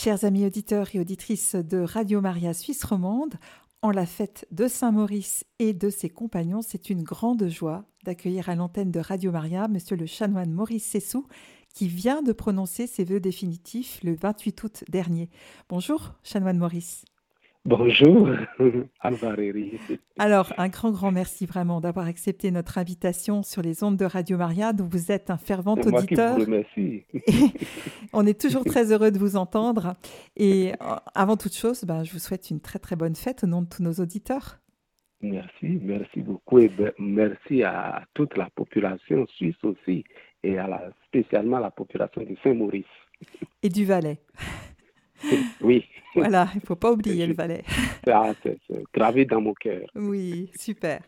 Chers amis auditeurs et auditrices de Radio Maria Suisse romande, en la fête de Saint-Maurice et de ses compagnons, c'est une grande joie d'accueillir à l'antenne de Radio Maria Monsieur le chanoine Maurice Sessou, qui vient de prononcer ses vœux définitifs le 28 août dernier. Bonjour, chanoine Maurice. Bonjour, Alors, un grand, grand merci vraiment d'avoir accepté notre invitation sur les ondes de Radio Maria, dont vous êtes un fervent auditeur. Merci. on est toujours très heureux de vous entendre. Et euh, avant toute chose, ben, je vous souhaite une très, très bonne fête au nom de tous nos auditeurs. Merci, merci beaucoup. Et ben, merci à toute la population suisse aussi, et à la, spécialement à la population de Saint-Maurice. Et du Valais. Oui. Voilà, il ne faut pas oublier le Valais. c'est gravé dans mon cœur. Oui, super.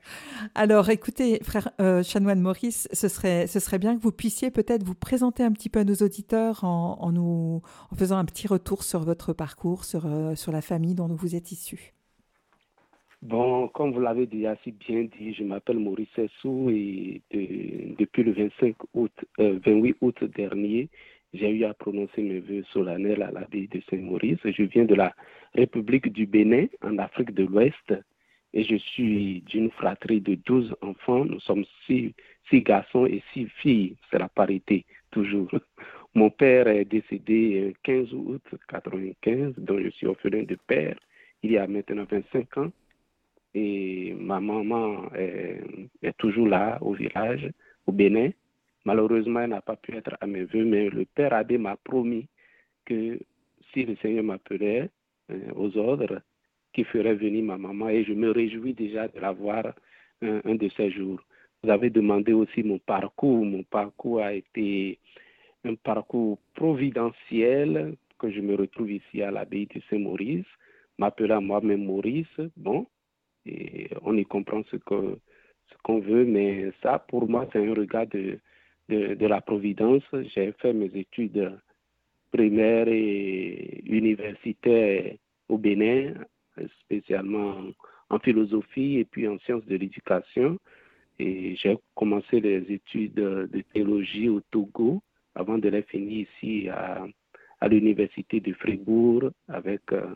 Alors, écoutez, frère euh, Chanoine Maurice, ce serait, ce serait bien que vous puissiez peut-être vous présenter un petit peu à nos auditeurs en, nous, en faisant un petit retour sur votre parcours, sur, euh, sur la famille dont vous êtes issu. Bon, comme vous l'avez déjà si bien dit, je m'appelle Maurice Sessou et depuis le 25 août, 28 euh, août dernier, j'ai eu à prononcer mes vœux solennels à l'abbaye de Saint-Maurice. Je viens de la République du Bénin, en Afrique de l'Ouest, et je suis d'une fratrie de 12 enfants. Nous sommes six, garçons et six filles. C'est la parité, toujours. Mon père est décédé le 15 août 1995, dont je suis orphelin de père il y a maintenant 25 ans. Et ma maman est toujours là, au village, au Bénin. Malheureusement, elle n'a pas pu être à mes voeux, mais le Père Abbé m'a promis que si le Seigneur m'appelait euh, aux ordres, qu'il ferait venir ma maman et je me réjouis déjà de la voir un, de ces jours. Vous avez demandé aussi mon parcours. Mon parcours a été un parcours providentiel que je me retrouve ici à l'abbaye de Saint-Maurice, m'appelant moi-même Maurice. Bon, et on y comprend ce ce qu'on veut, mais ça, pour moi, c'est un regard de, de, la Providence. J'ai fait mes études primaires et universitaires au Bénin, spécialement en philosophie et puis en sciences de l'éducation. Et j'ai commencé les études de théologie au Togo avant de les finir ici à, l'université de Fribourg avec euh,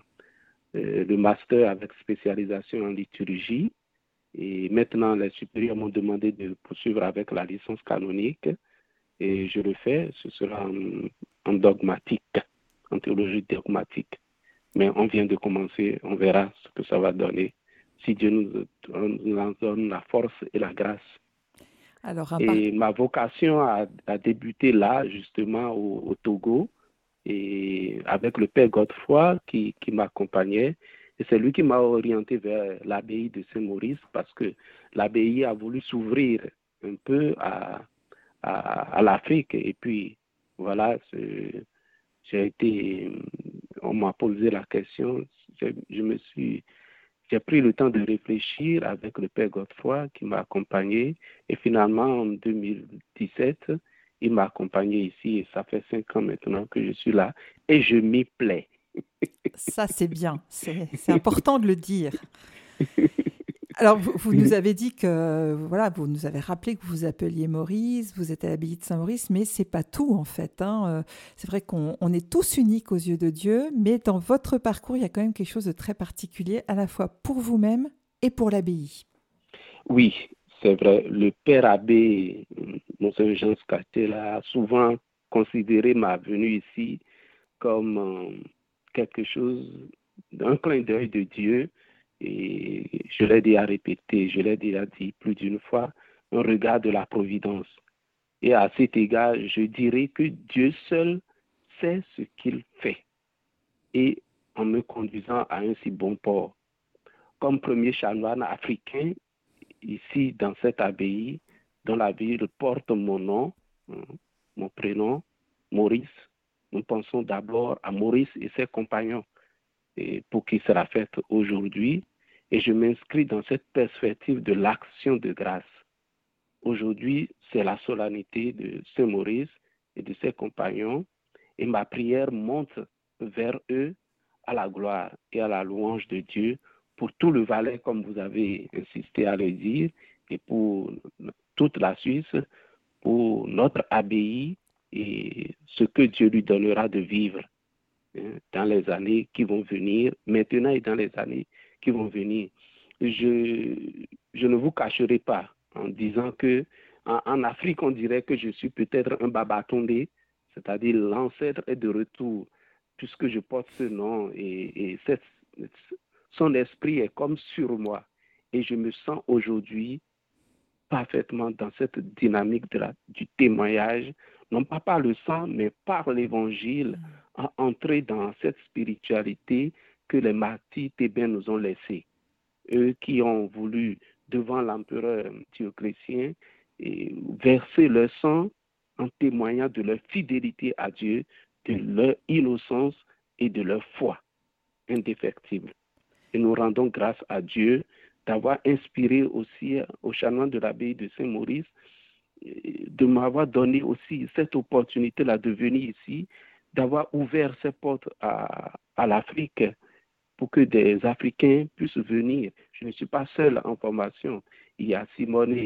euh, le master avec spécialisation en liturgie. Et maintenant, les supérieurs m'ont demandé de poursuivre avec la licence canonique. Et je le fais, ce sera en, dogmatique, en théologie dogmatique. Mais on vient de commencer, on verra ce que ça va donner, si Dieu nous, nous donne la force et la grâce. Alors, et ma vocation a, débuté là, justement, au, Togo, et avec le Père Godefroy qui, qui m'accompagnait. Et c'est lui qui m'a orienté vers l'abbaye de Saint-Maurice parce que l'abbaye a voulu s'ouvrir un peu à, l'Afrique. Et puis, voilà, j'ai été, on m'a posé la question, je, me suis, j'ai pris le temps de réfléchir avec le Père Godefroy qui m'a accompagné. Et finalement, en 2017, il m'a accompagné ici et ça fait cinq ans maintenant que je suis là et je m'y plais. Ça, c'est bien. C'est important de le dire. Alors, vous, nous avez dit que, voilà, vous nous avez rappelé que vous vous appeliez Maurice, vous êtes à l'abbaye de Saint-Maurice, mais c'est pas tout en fait. Hein. Euh, c'est vrai qu'on est tous uniques aux yeux de Dieu, mais dans votre parcours, il y a quand même quelque chose de très particulier, à la fois pour vous-même et pour l'abbaye. Oui, c'est vrai. Le père abbé, Monseigneur Jean Scatel, a souvent considéré ma venue ici comme euh, quelque chose, d'un clin d'œil de Dieu. Et je l'ai déjà répété, je l'ai déjà dit plus d'une fois, un regard de la providence. Et à cet égard, je dirais que Dieu seul sait ce qu'il fait. Et en me conduisant à un si bon port. Comme premier chanoine africain, ici dans cette abbaye, dont la ville porte mon nom, hein, mon prénom, Maurice, nous pensons d'abord à Maurice et ses compagnons, pour qui sera faite aujourd'hui. Et je m'inscris dans cette perspective de l'action de grâce. Aujourd'hui, c'est la solennité de Saint Maurice et de ses compagnons, et ma prière monte vers eux à la gloire et à la louange de Dieu pour tout le Valais, comme vous avez insisté à le dire, et pour toute la Suisse, pour notre abbaye et ce que Dieu lui donnera de vivre. hein, dans les années qui vont venir, maintenant et dans les années qui vont venir. Je, ne vous cacherai pas en disant que en, Afrique, on dirait que je suis peut-être un babatondé, c'est-à-dire l'ancêtre est de retour, puisque je porte ce nom et, son esprit est comme sur moi. Et je me sens aujourd'hui parfaitement dans cette dynamique du témoignage, non pas par le sang, mais par l'évangile, à entrer dans cette spiritualité que les martyrs thébains nous ont laissée. Eux qui ont voulu, devant l'empereur Dioclétien, verser leur sang en témoignant de leur fidélité à Dieu, de leur innocence et de leur foi indéfectible. Et nous rendons grâce à Dieu d'avoir inspiré aussi au chanoine de l'abbaye de Saint-Maurice, de m'avoir donné aussi cette opportunité-là de venir ici, d'avoir ouvert ses portes à, l'Afrique pour que des Africains puissent venir. Je ne suis pas seul en formation. Il y a Simone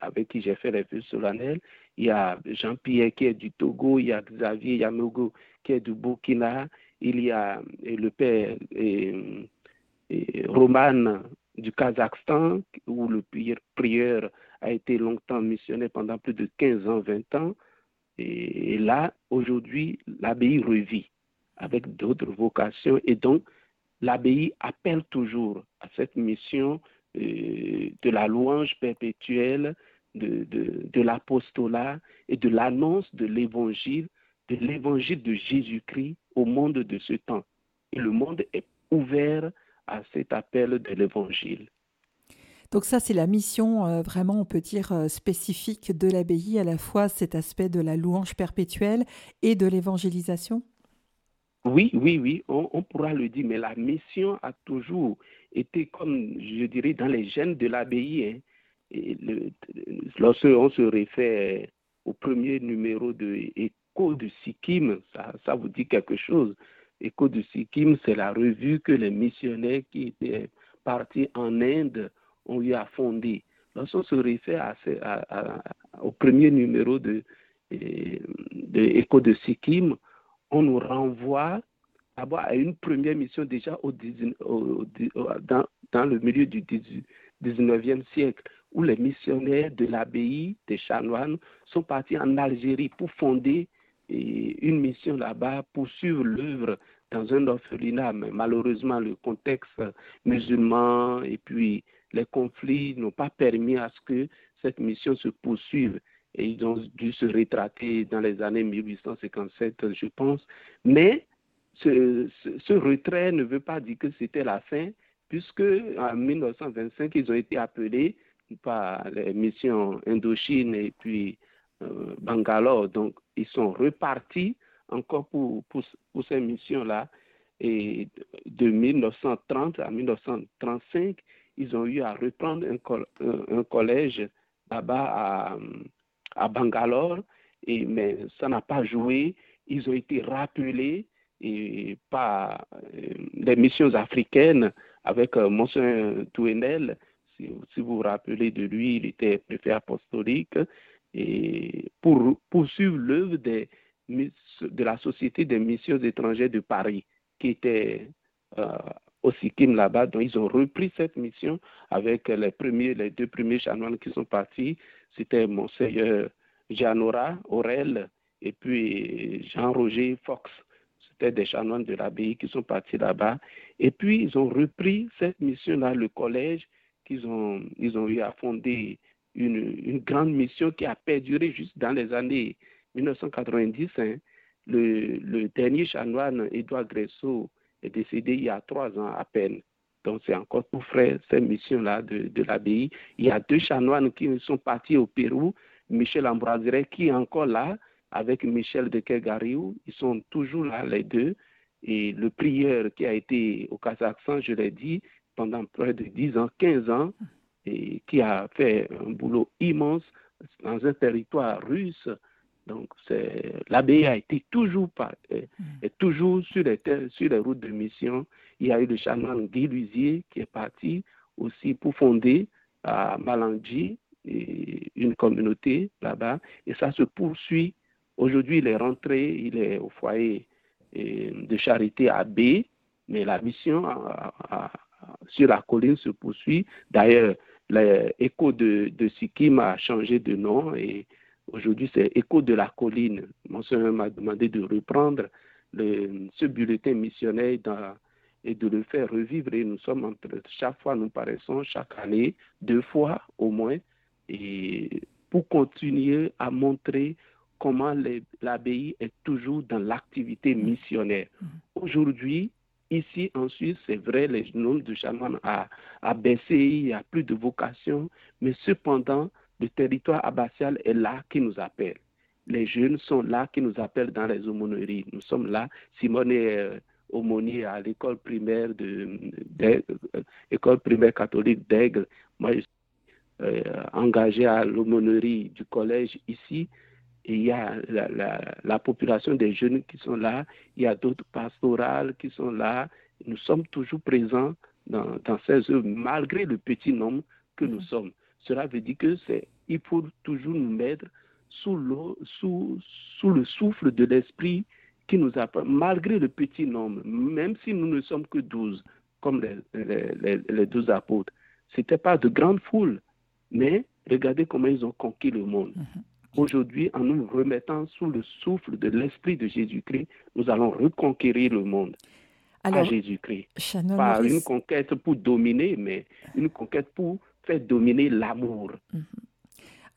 avec qui j'ai fait les vœux solennels. Il y a Jean-Pierre qui est du Togo. Il y a Xavier Yamogo qui est du Burkina. Il y a le père Roman du Kazakhstan, où le prieur a été longtemps missionnaire pendant plus de 15 ans, 20 ans. Et, là, aujourd'hui, l'abbaye revit avec d'autres vocations. Et donc, l'abbaye appelle toujours à cette mission euh, de la louange perpétuelle, de, l'apostolat et de l'annonce de l'évangile, de l'évangile de Jésus-Christ au monde de ce temps. Et le monde est ouvert à cet appel de l'évangile. Donc ça, c'est la mission euh, vraiment, on peut dire, euh, spécifique de l'abbaye, à la fois cet aspect de la louange perpétuelle et de l'évangélisation Oui, oui, oui, on, pourra le dire, mais la mission a toujours été, comme je dirais, dans les gènes de l'abbaye. Hein. se réfère au premier numéro de Écho de Sikkim, ça, ça vous dit quelque chose. Écho de Sikkim, c'est la revue que les missionnaires qui étaient partis en Inde ont eu à fonder. Lorsqu'on se réfère à, au premier numéro de, de Écho de Sikkim, on nous renvoie d'abord à une première mission déjà au, dans, dans, le milieu du 19e siècle, où les missionnaires de l'abbaye des chanoines sont partis en Algérie pour fonder une mission là-bas, pour suivre l'œuvre dans un orphelinat. Mais malheureusement, le contexte musulman et puis les conflits n'ont pas permis à ce que cette mission se poursuive. Et ils ont dû se rétracter dans les années 1857, je pense. Mais ce, retrait ne veut pas dire que c'était la fin, puisque en 1925, ils ont été appelés par les missions Indochine et puis euh, Bangalore. Donc, ils sont repartis encore pour, pour, pour ces missions-là. Et de 1930 à 1935, ils ont eu à reprendre un, collège là-bas à, Bangalore, mais ça n'a pas joué. Ils ont été rappelés par euh, les missions africaines avec euh, Monsieur Touenel. Si, vous vous rappelez de lui, il était préfet apostolique et pour poursuivre l'œuvre de la Société des missions étrangères de Paris, qui était euh, au Sikkim là-bas. Donc, ils ont repris cette mission avec les, deux premiers chanoines qui sont partis. C'était Monseigneur Jeannora Aurel et puis Jean-Roger Fox. C'était des chanoines de l'abbaye qui sont partis là-bas. Et puis, ils ont repris cette mission-là, le collège, qu'ils ont, eu à fonder une, grande mission qui a perduré juste dans les années 1990. Hein. le, le, dernier chanoine, Edouard Gressot, décédé il y a trois ans à peine. Donc, c'est encore tout frais, cette mission-là de, de l'abbaye. Il y a deux chanoines qui sont partis au Pérou. Michel Ambroiseret, qui est encore là, avec Michel de Kegariou. Ils sont toujours là, les deux. Et le prieur qui a été au Kazakhstan, je l'ai dit, pendant près de 10 ans, 15 ans, et qui a fait un boulot immense dans un territoire russe donc, l'abbaye a été toujours, euh, mm. est toujours sur les, sur les routes de mission. Il y a eu le chanoine Guy Lusier qui est parti aussi pour fonder à Malangji une communauté là-bas. Et ça se poursuit. Aujourd'hui, il est rentré, il est au foyer de charité à B, mais la mission sur la colline se poursuit. D'ailleurs, l'écho de, de Sikkim a changé de nom et aujourd'hui c'est écho de la colline. Mon soeur m'a demandé de reprendre ce bulletin missionnaire et de le faire revivre. Et nous sommes entre chaque fois, nous paraissons chaque année, deux fois au moins, et pour continuer à montrer comment l'abbaye est toujours dans l'activité missionnaire. Mm-hmm. Aujourd'hui, ici en Suisse, c'est vrai, le nombre de chanoines a, a, baissé, il n'y a plus de vocation, mais cependant, le territoire abbatial est là qui nous appelle. Les jeunes sont là qui nous appellent dans les aumôneries. Nous sommes là. Simone est euh, aumônier à l'école primaire de, euh, primaire catholique d'Aigle. Moi, je suis euh, engagé à l'aumônerie du collège ici il y a la, population des jeunes qui sont là, il y a d'autres pastorales qui sont là. Nous sommes toujours présents dans, ces œuvres, malgré le petit nombre que nous mm-hmm. sommes. Cela veut dire que c'est, il faut toujours nous mettre sous, l'eau, sous, sous le souffle de l'esprit qui nous apprend, malgré le petit nombre, même si nous ne sommes que douze, comme les, les, douze apôtres. Ce n'était pas de grandes foules, mais regardez comment ils ont conquis le monde. Mm-hmm. Aujourd'hui, en nous remettant sous le souffle de l'Esprit de Jésus-Christ, nous allons reconquérir le monde à Jésus-Christ. Pas une conquête pour dominer, mais une conquête pour faire dominer l'amour. Mhm.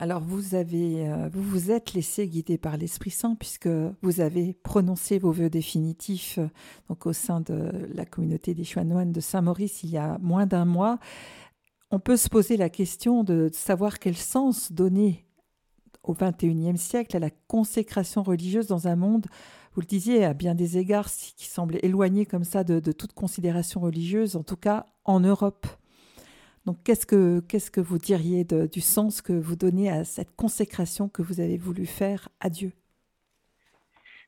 Alors vous avez, euh, vous vous êtes laissé guider par l'Esprit Saint puisque vous avez prononcé vos vœux définitifs euh, donc au sein de la communauté des chanoines de Saint-Maurice il y a moins d'un mois. On peut se poser la question de savoir quel sens donner au XXIe siècle à la consécration religieuse dans un monde, vous le disiez, à bien des égards, qui semblait éloigné comme ça de, toute considération religieuse, en tout cas en Europe. Donc qu'est-ce que, qu'est-ce que vous diriez du sens que vous donnez à cette consécration que vous avez voulu faire à Dieu?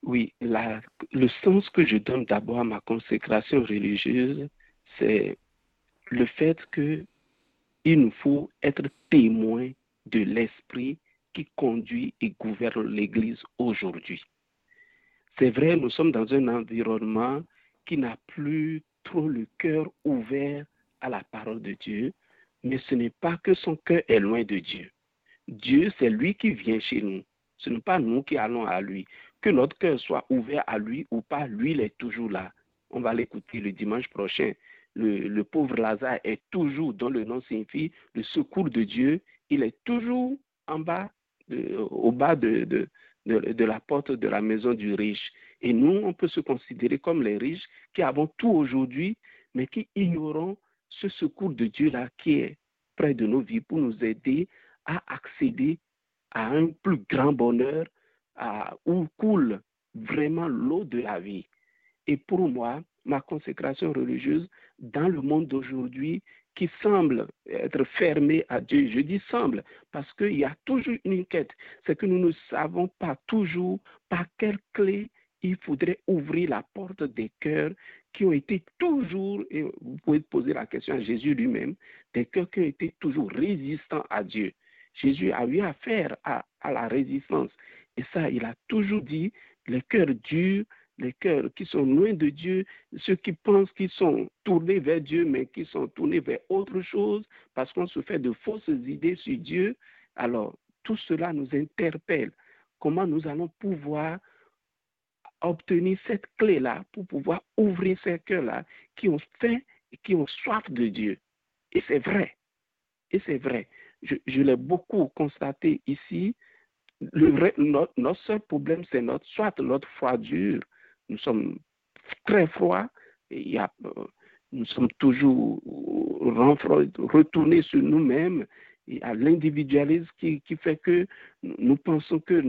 Oui, le sens que je donne d'abord à ma consécration religieuse, c'est le fait que il nous faut être témoin de l'esprit qui conduit et gouverne l'Église aujourd'hui. C'est vrai, nous sommes dans un environnement qui n'a plus trop le cœur ouvert à la parole de Dieu, mais ce n'est pas que son cœur est loin de Dieu. Dieu, c'est lui qui vient chez nous. Ce n'est pas nous qui allons à lui. Que notre cœur soit ouvert à lui ou pas, lui, il est toujours là. On va l'écouter le dimanche prochain. Le, pauvre Lazare est toujours, dont le nom signifie le secours de Dieu, il est toujours au bas de, de, de, la porte de la maison du riche. Et nous, on peut se considérer comme les riches qui avons tout aujourd'hui, mais qui ignorons ce secours de Dieu-là qui est près de nos vies pour nous aider à accéder à un plus grand bonheur à, où coule vraiment l'eau de la vie. Et pour moi, ma consécration religieuse dans le monde d'aujourd'hui, qui semble être fermé à Dieu. Je dis semble parce qu'il y a toujours une quête. C'est que nous ne savons pas toujours par quelle clé il faudrait ouvrir la porte des cœurs qui ont été toujours, et vous pouvez poser la question à Jésus lui-même, des cœurs qui ont été toujours résistants à Dieu. Jésus a eu affaire à, à la résistance. Et ça, il a toujours dit, les cœurs durs les cœurs qui sont loin de Dieu, ceux qui pensent qu'ils sont tournés vers Dieu, mais qui sont tournés vers autre chose, parce qu'on se fait de fausses idées sur Dieu. Alors, tout cela nous interpelle. Comment nous allons pouvoir obtenir cette clé-là pour pouvoir ouvrir ces cœurs-là qui ont faim et qui ont soif de Dieu. Et c'est vrai. Et c'est vrai. Je, l'ai beaucoup constaté ici. Notre, seul problème, c'est notre, soit notre foi dure, nous sommes très froids. Y a, euh, nous sommes toujours retournés sur nous-mêmes et à l'individualisme qui, qui, fait que nous pensons que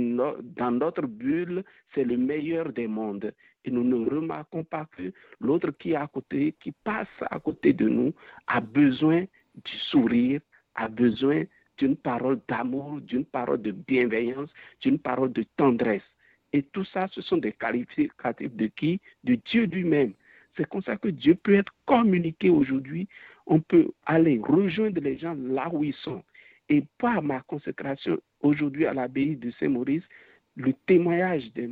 dans notre bulle, c'est le meilleur des mondes. Et nous ne remarquons pas que l'autre qui est à côté, qui passe à côté de nous, a besoin du sourire, a besoin d'une parole d'amour, d'une parole de bienveillance, d'une parole de tendresse. Et tout ça, ce sont des qualificatifs de qui? De Dieu lui-même. C'est comme ça que Dieu peut être communiqué aujourd'hui. On peut aller rejoindre les gens là où ils sont. Et par ma consécration aujourd'hui à l'abbaye de Saint-Maurice, le témoignage des,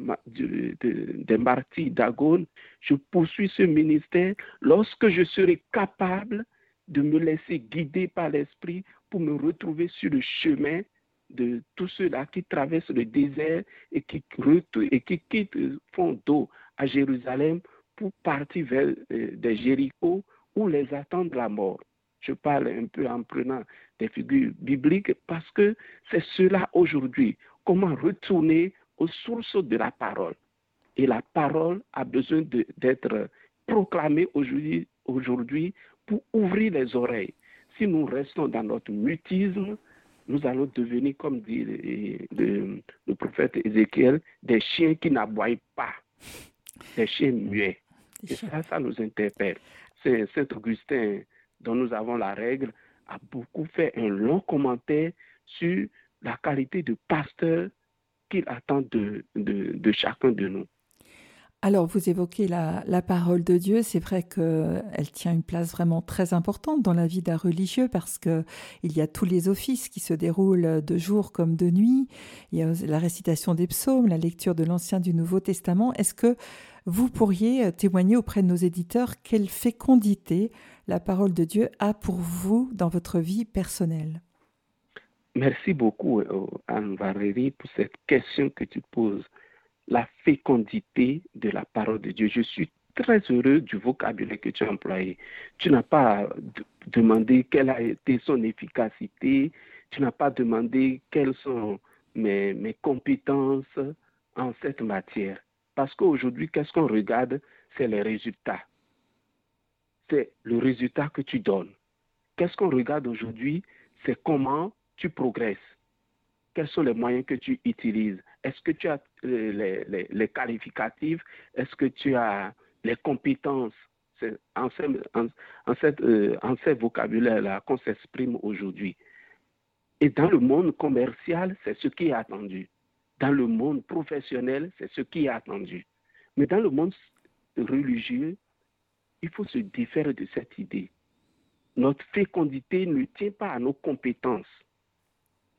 des martyrs d'Agone, je poursuis ce ministère lorsque je serai capable de me laisser guider par l'Esprit pour me retrouver sur le chemin de tous ceux-là qui traversent le désert et qui, et qui quittent fond d'eau à Jérusalem pour partir vers euh, Jéricho où les attendent la mort. Je parle un peu en prenant des figures bibliques parce que c'est cela aujourd'hui. Comment retourner aux sources de la parole. Et la parole a besoin d'être proclamée aujourd'hui, pour ouvrir les oreilles. Si nous restons dans notre mutisme, nous allons devenir, comme dit le, le prophète Ézéchiel, des chiens qui n'aboient pas, des chiens muets. Et ça, ça nous interpelle. Saint Augustin, dont nous avons la règle, a beaucoup fait un long commentaire sur la qualité de pasteur qu'il attend de, chacun de nous. Alors, vous évoquez la, parole de Dieu. C'est vrai qu'elle tient une place vraiment très importante dans la vie d'un religieux parce qu'il y a tous les offices qui se déroulent de jour comme de nuit. Il y a la récitation des psaumes, la lecture de l'Ancien du Nouveau Testament. Est-ce que vous pourriez témoigner auprès de nos éditeurs quelle fécondité la parole de Dieu a pour vous dans votre vie personnelle? Merci beaucoup, euh, Anne Valérie, pour cette question que tu poses. La fécondité de la parole de Dieu. Je suis très heureux du vocabulaire que tu as employé. Tu n'as pas demandé quelle a été son efficacité, tu n'as pas demandé quelles sont mes, mes compétences en cette matière. Parce qu'aujourd'hui, qu'est-ce qu'on regarde? C'est les résultats. C'est le résultat que tu donnes. Qu'est-ce qu'on regarde aujourd'hui? C'est comment tu progresses Quels sont les moyens que tu utilises? Est-ce que tu as euh, les, qualificatifs Est-ce que tu as les compétences en, en, euh, en ces vocabulaires-là qu'on s'exprime aujourd'hui? Et dans le monde commercial, c'est ce qui est attendu. Dans le monde professionnel, c'est ce qui est attendu. Mais dans le monde religieux, il faut se défaire de cette idée. Notre fécondité ne tient pas à nos compétences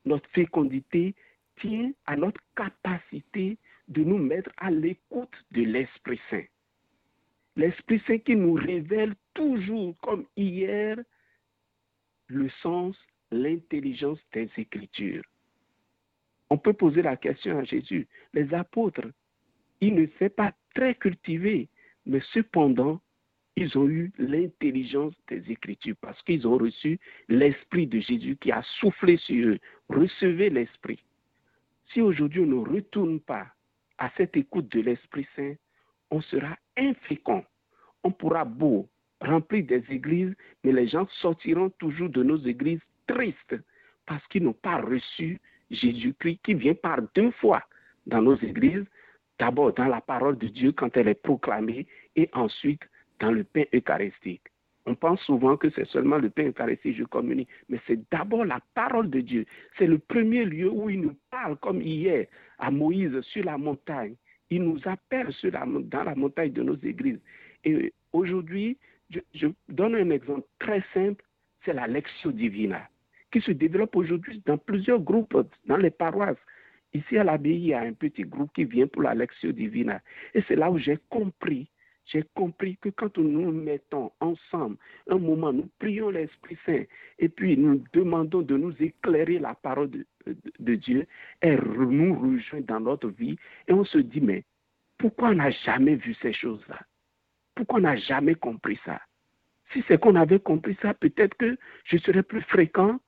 notre fécondité tient à notre capacité de nous mettre à l'écoute de l'Esprit Saint. L'Esprit Saint qui nous révèle toujours, comme hier, le sens, l'intelligence des Écritures. On peut poser la question à Jésus. Les apôtres, ils ne s'est pas très cultivés, mais cependant, ils ont eu l'intelligence des Écritures parce qu'ils ont reçu l'Esprit de Jésus qui a soufflé sur eux. Recevez l'Esprit. Si aujourd'hui on ne retourne pas à cette écoute de l'Esprit Saint, on sera infécond. On pourra beau remplir des églises, mais les gens sortiront toujours de nos églises tristes parce qu'ils n'ont pas reçu Jésus-Christ qui vient par deux fois dans nos églises, d'abord dans la parole de Dieu quand elle est proclamée et ensuite dans le pain eucharistique. On pense souvent que c'est seulement le pain que je communie, mais c'est d'abord la parole de Dieu. C'est le premier lieu où il nous parle, comme hier à Moïse sur la montagne. Il nous appelle dans la montagne de nos églises. Et aujourd'hui, je, donne un exemple très simple, c'est la Divina, qui se développe aujourd'hui dans plusieurs groupes, dans les paroisses. Ici à l'abbaye, il y a un petit groupe qui vient pour la Divina. Et c'est là où j'ai compris j'ai compris que quand nous nous mettons ensemble, un moment, nous prions l'Esprit Saint et puis nous demandons de nous éclairer la parole de, Dieu, elle nous rejoint dans notre vie et on se dit, mais pourquoi on n'a jamais vu ces choses-là? Pourquoi on n'a jamais compris ça? Si c'est qu'on avait compris ça, peut-être que je serais plus fréquent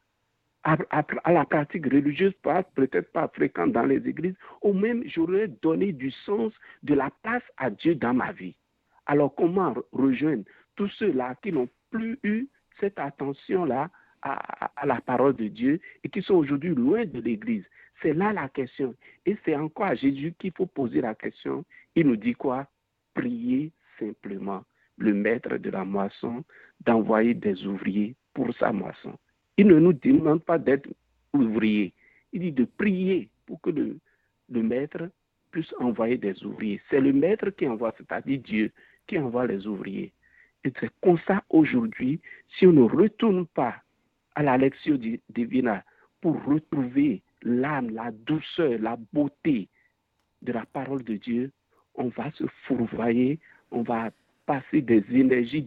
à, à, la pratique religieuse, peut-être pas fréquent dans les églises, ou même j'aurais donné du sens, de la place à Dieu dans ma vie. Alors comment rejoindre tous ceux-là qui n'ont plus eu cette attention-là à, la parole de Dieu et qui sont aujourd'hui loin de l'Église C'est là la question. Et c'est encore à Jésus qu'il faut poser la question. Il nous dit quoi? Priez simplement le maître de la moisson d'envoyer des ouvriers pour sa moisson. Il ne nous demande pas d'être ouvriers. Il dit de prier pour que le, le maître puisse envoyer des ouvriers. C'est le maître qui envoie, c'est-à-dire Dieu qui envoie les ouvriers. Et c'est comme ça aujourd'hui, si on ne retourne pas à la lecture divina pour retrouver l'âme, la douceur, la beauté de la parole de Dieu, on va se fourvoyer, on va passer des énergies,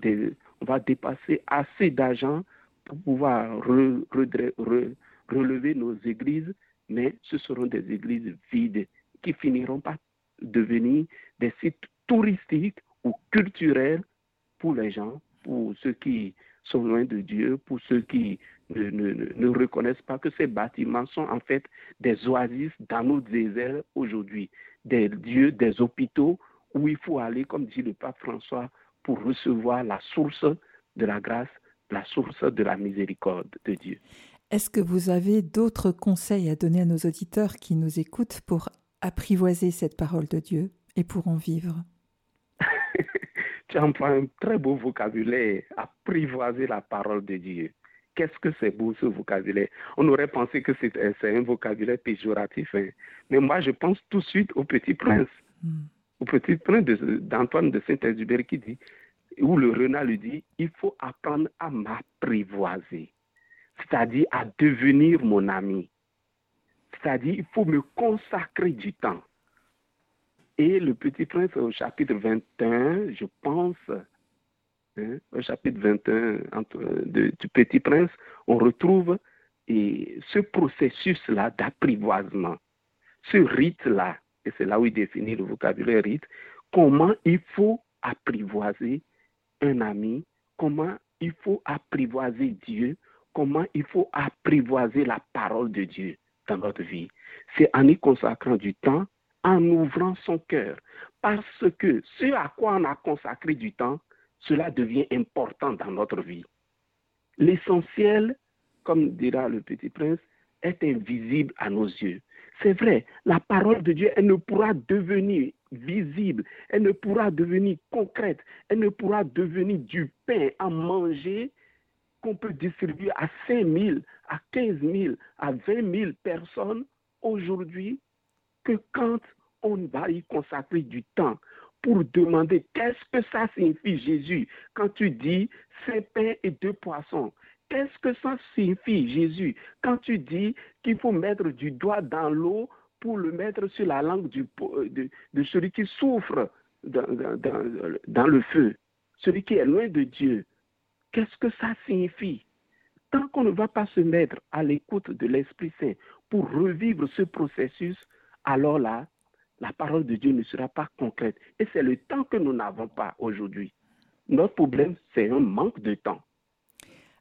on va dépasser assez d'argent pour pouvoir relever nos églises, mais ce seront des églises vides qui finiront par devenir des sites touristiques ou culturels pour les gens, pour ceux qui sont loin de Dieu, pour ceux qui ne, ne, reconnaissent pas que ces bâtiments sont en fait des oasis dans nos déserts aujourd'hui, des lieux, des hôpitaux où il faut aller, comme dit le pape François, pour recevoir la source de la grâce, la source de la miséricorde de Dieu. Est-ce que vous avez d'autres conseils à donner à nos auditeurs qui nous écoutent pour apprivoiser cette parole de Dieu et pour en vivre? Tu emploies un très beau vocabulaire, apprivoiser la parole de Dieu. Qu'est-ce que c'est beau ce vocabulaire? On aurait pensé que c'est un vocabulaire péjoratif, hein. mais moi je pense tout de suite au petit prince. Hmm au petit prince d'Antoine de, Saint-Exupéry qui dit, où le renard lui dit, il faut apprendre à m'apprivoiser, c'est-à-dire à devenir mon ami. C'est-à-dire, il faut me consacrer du temps. Et le petit prince, au chapitre 21, je pense, hein, au chapitre 21 du petit prince, on retrouve et ce processus-là d'apprivoisement, ce rite-là et c'est là où il définit le vocabulaire rite, comment il faut apprivoiser un ami, comment il faut apprivoiser Dieu, comment il faut apprivoiser la parole de Dieu dans notre vie. C'est en y consacrant du temps, en ouvrant son cœur. Parce que ce à quoi on a consacré du temps, cela devient important dans notre vie. L'essentiel, comme dira le petit prince, est invisible à nos yeux. C'est vrai, la parole de Dieu, elle ne pourra devenir visible, elle ne pourra devenir concrète, elle ne pourra devenir du pain à manger qu'on peut distribuer à 5 000, à 15 000, à 20 000 personnes aujourd'hui que quand on va y consacrer du temps pour demander qu'est-ce que ça signifie Jésus? Quand tu dis cinq pains et deux poissons. Qu'est-ce que ça signifie, Jésus, quand tu dis qu'il faut mettre du doigt dans l'eau pour le mettre sur la langue euh, de, celui qui souffre dans, le feu, celui qui est loin de Dieu Qu'est-ce que ça signifie? Tant qu'on ne va pas se mettre à l'écoute de l'Esprit Saint pour revivre ce processus, alors là, la parole de Dieu ne sera pas concrète. Et c'est le temps que nous n'avons pas aujourd'hui. Notre problème, c'est un manque de temps.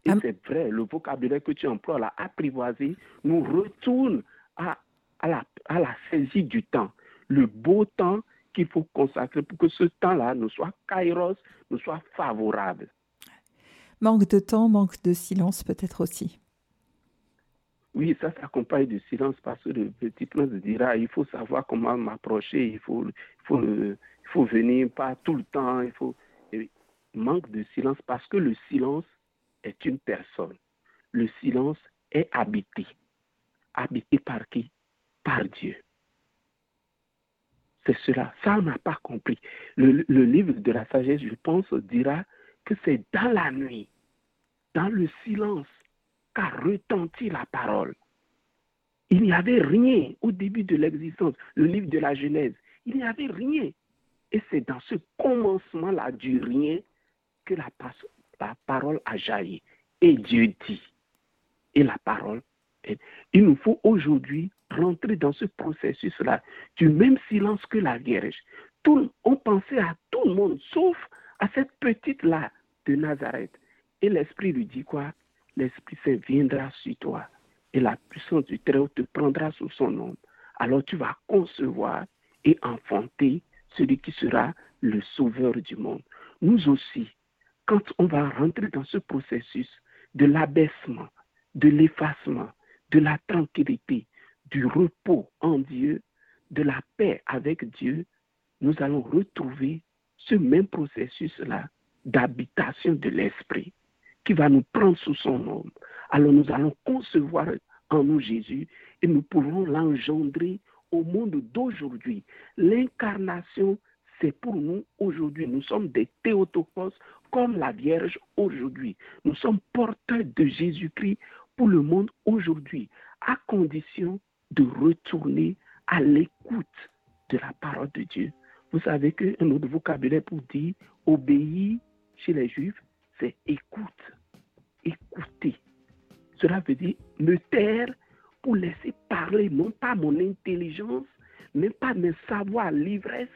Et c'est vrai, le vocabulaire que tu emploies, là, apprivoiser, nous retourne à, à, la, à la saisie du temps. Le beau temps qu'il faut consacrer pour que ce temps-là nous soit kairos, nous soit favorable. Manque de temps, manque de silence peut-être aussi. Oui, ça s'accompagne du silence parce que le petit prince dira il faut savoir comment m'approcher, il faut, il, faut, il faut venir pas tout le temps, il faut. manque de silence parce que le silence est une personne. Le silence est habité. Habité par qui? Par Dieu. C'est cela. Ça, on n'a pas compris. Le, le, livre de la sagesse, je pense, dira que c'est dans la nuit, dans le silence, qu'a retenti la parole. Il n'y avait rien au début de l'existence. Le livre de la Genèse, il n'y avait rien. Et c'est dans ce commencement-là du rien que la, parole a jailli. Et Dieu dit. Et la parole. Il nous faut aujourd'hui rentrer dans ce processus-là du même silence que la Vierge. Tout, on pensait à tout le monde, sauf à cette petite-là de Nazareth. Et l'Esprit lui dit quoi? L'Esprit Saint viendra sur toi et la puissance du Très-Haut te prendra sous son nom. Alors tu vas concevoir et enfanter celui qui sera le sauveur du monde. Nous aussi, quand on va rentrer dans ce processus de l'abaissement, de l'effacement, de la tranquillité, du repos en Dieu, de la paix avec Dieu, nous allons retrouver ce même processus-là d'habitation de l'Esprit qui va nous prendre sous son nom. Alors nous allons concevoir en nous Jésus et nous pourrons l'engendrer au monde d'aujourd'hui. L'incarnation c'est pour nous aujourd'hui. Nous sommes des théotokos comme la Vierge aujourd'hui. Nous sommes porteurs de Jésus-Christ pour le monde aujourd'hui, à condition de retourner à l'écoute de la parole de Dieu. Vous savez qu'un autre vocabulaire pour dire obéir chez les Juifs, c'est écoute. Écouter. Cela veut dire me taire pour laisser parler, non pas mon intelligence, même pas mes savoirs l'ivresse,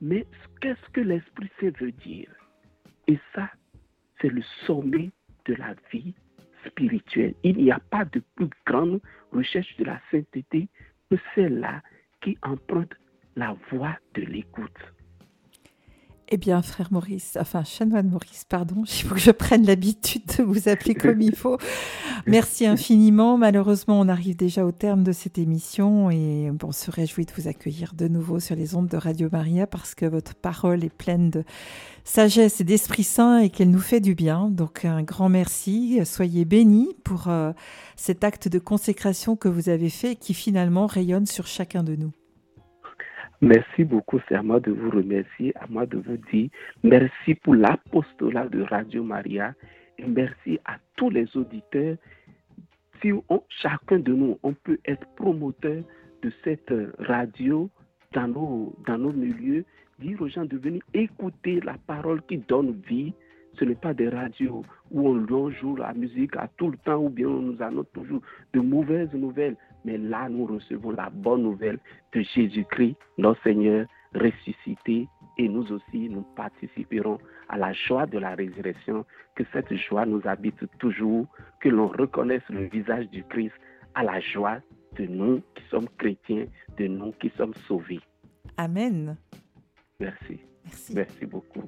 mais qu'est-ce que l'Esprit Saint veut dire. Et ça, c'est le sommet de la vie spirituelle. Il n'y a pas de plus grande recherche de la sainteté que celle-là qui emprunte la voie de l'écoute. Eh bien, frère Maurice, enfin, chanoine Maurice, pardon, il faut que je prenne l'habitude de vous appeler comme il faut. Merci infiniment. Malheureusement, on arrive déjà au terme de cette émission et on se réjouit de vous accueillir de nouveau sur les ondes de Radio Maria parce que votre parole est pleine de sagesse et d'Esprit Saint et qu'elle nous fait du bien. Donc, un grand merci. Soyez bénis pour euh, cet acte de consécration que vous avez fait et qui finalement rayonne sur chacun de nous. Merci beaucoup, c'est à moi de vous remercier, à moi de vous dire merci pour l'apostolat de Radio Maria et merci à tous les auditeurs. Si chacun de nous, on peut être promoteur de cette radio dans nos, dans nos milieux, dire aux gens de venir écouter la parole qui donne vie. Ce n'est pas des radios où on joue la musique à tout le temps ou bien on nous annonce toujours de mauvaises nouvelles. Mais là, nous recevons la bonne nouvelle de Jésus-Christ, notre Seigneur ressuscité. Et nous aussi, nous participerons à la joie de la résurrection. Que cette joie nous habite toujours, que l'on reconnaisse le visage du Christ à la joie de nous qui sommes chrétiens, de nous qui sommes sauvés. Amen. Merci. Merci, Merci beaucoup.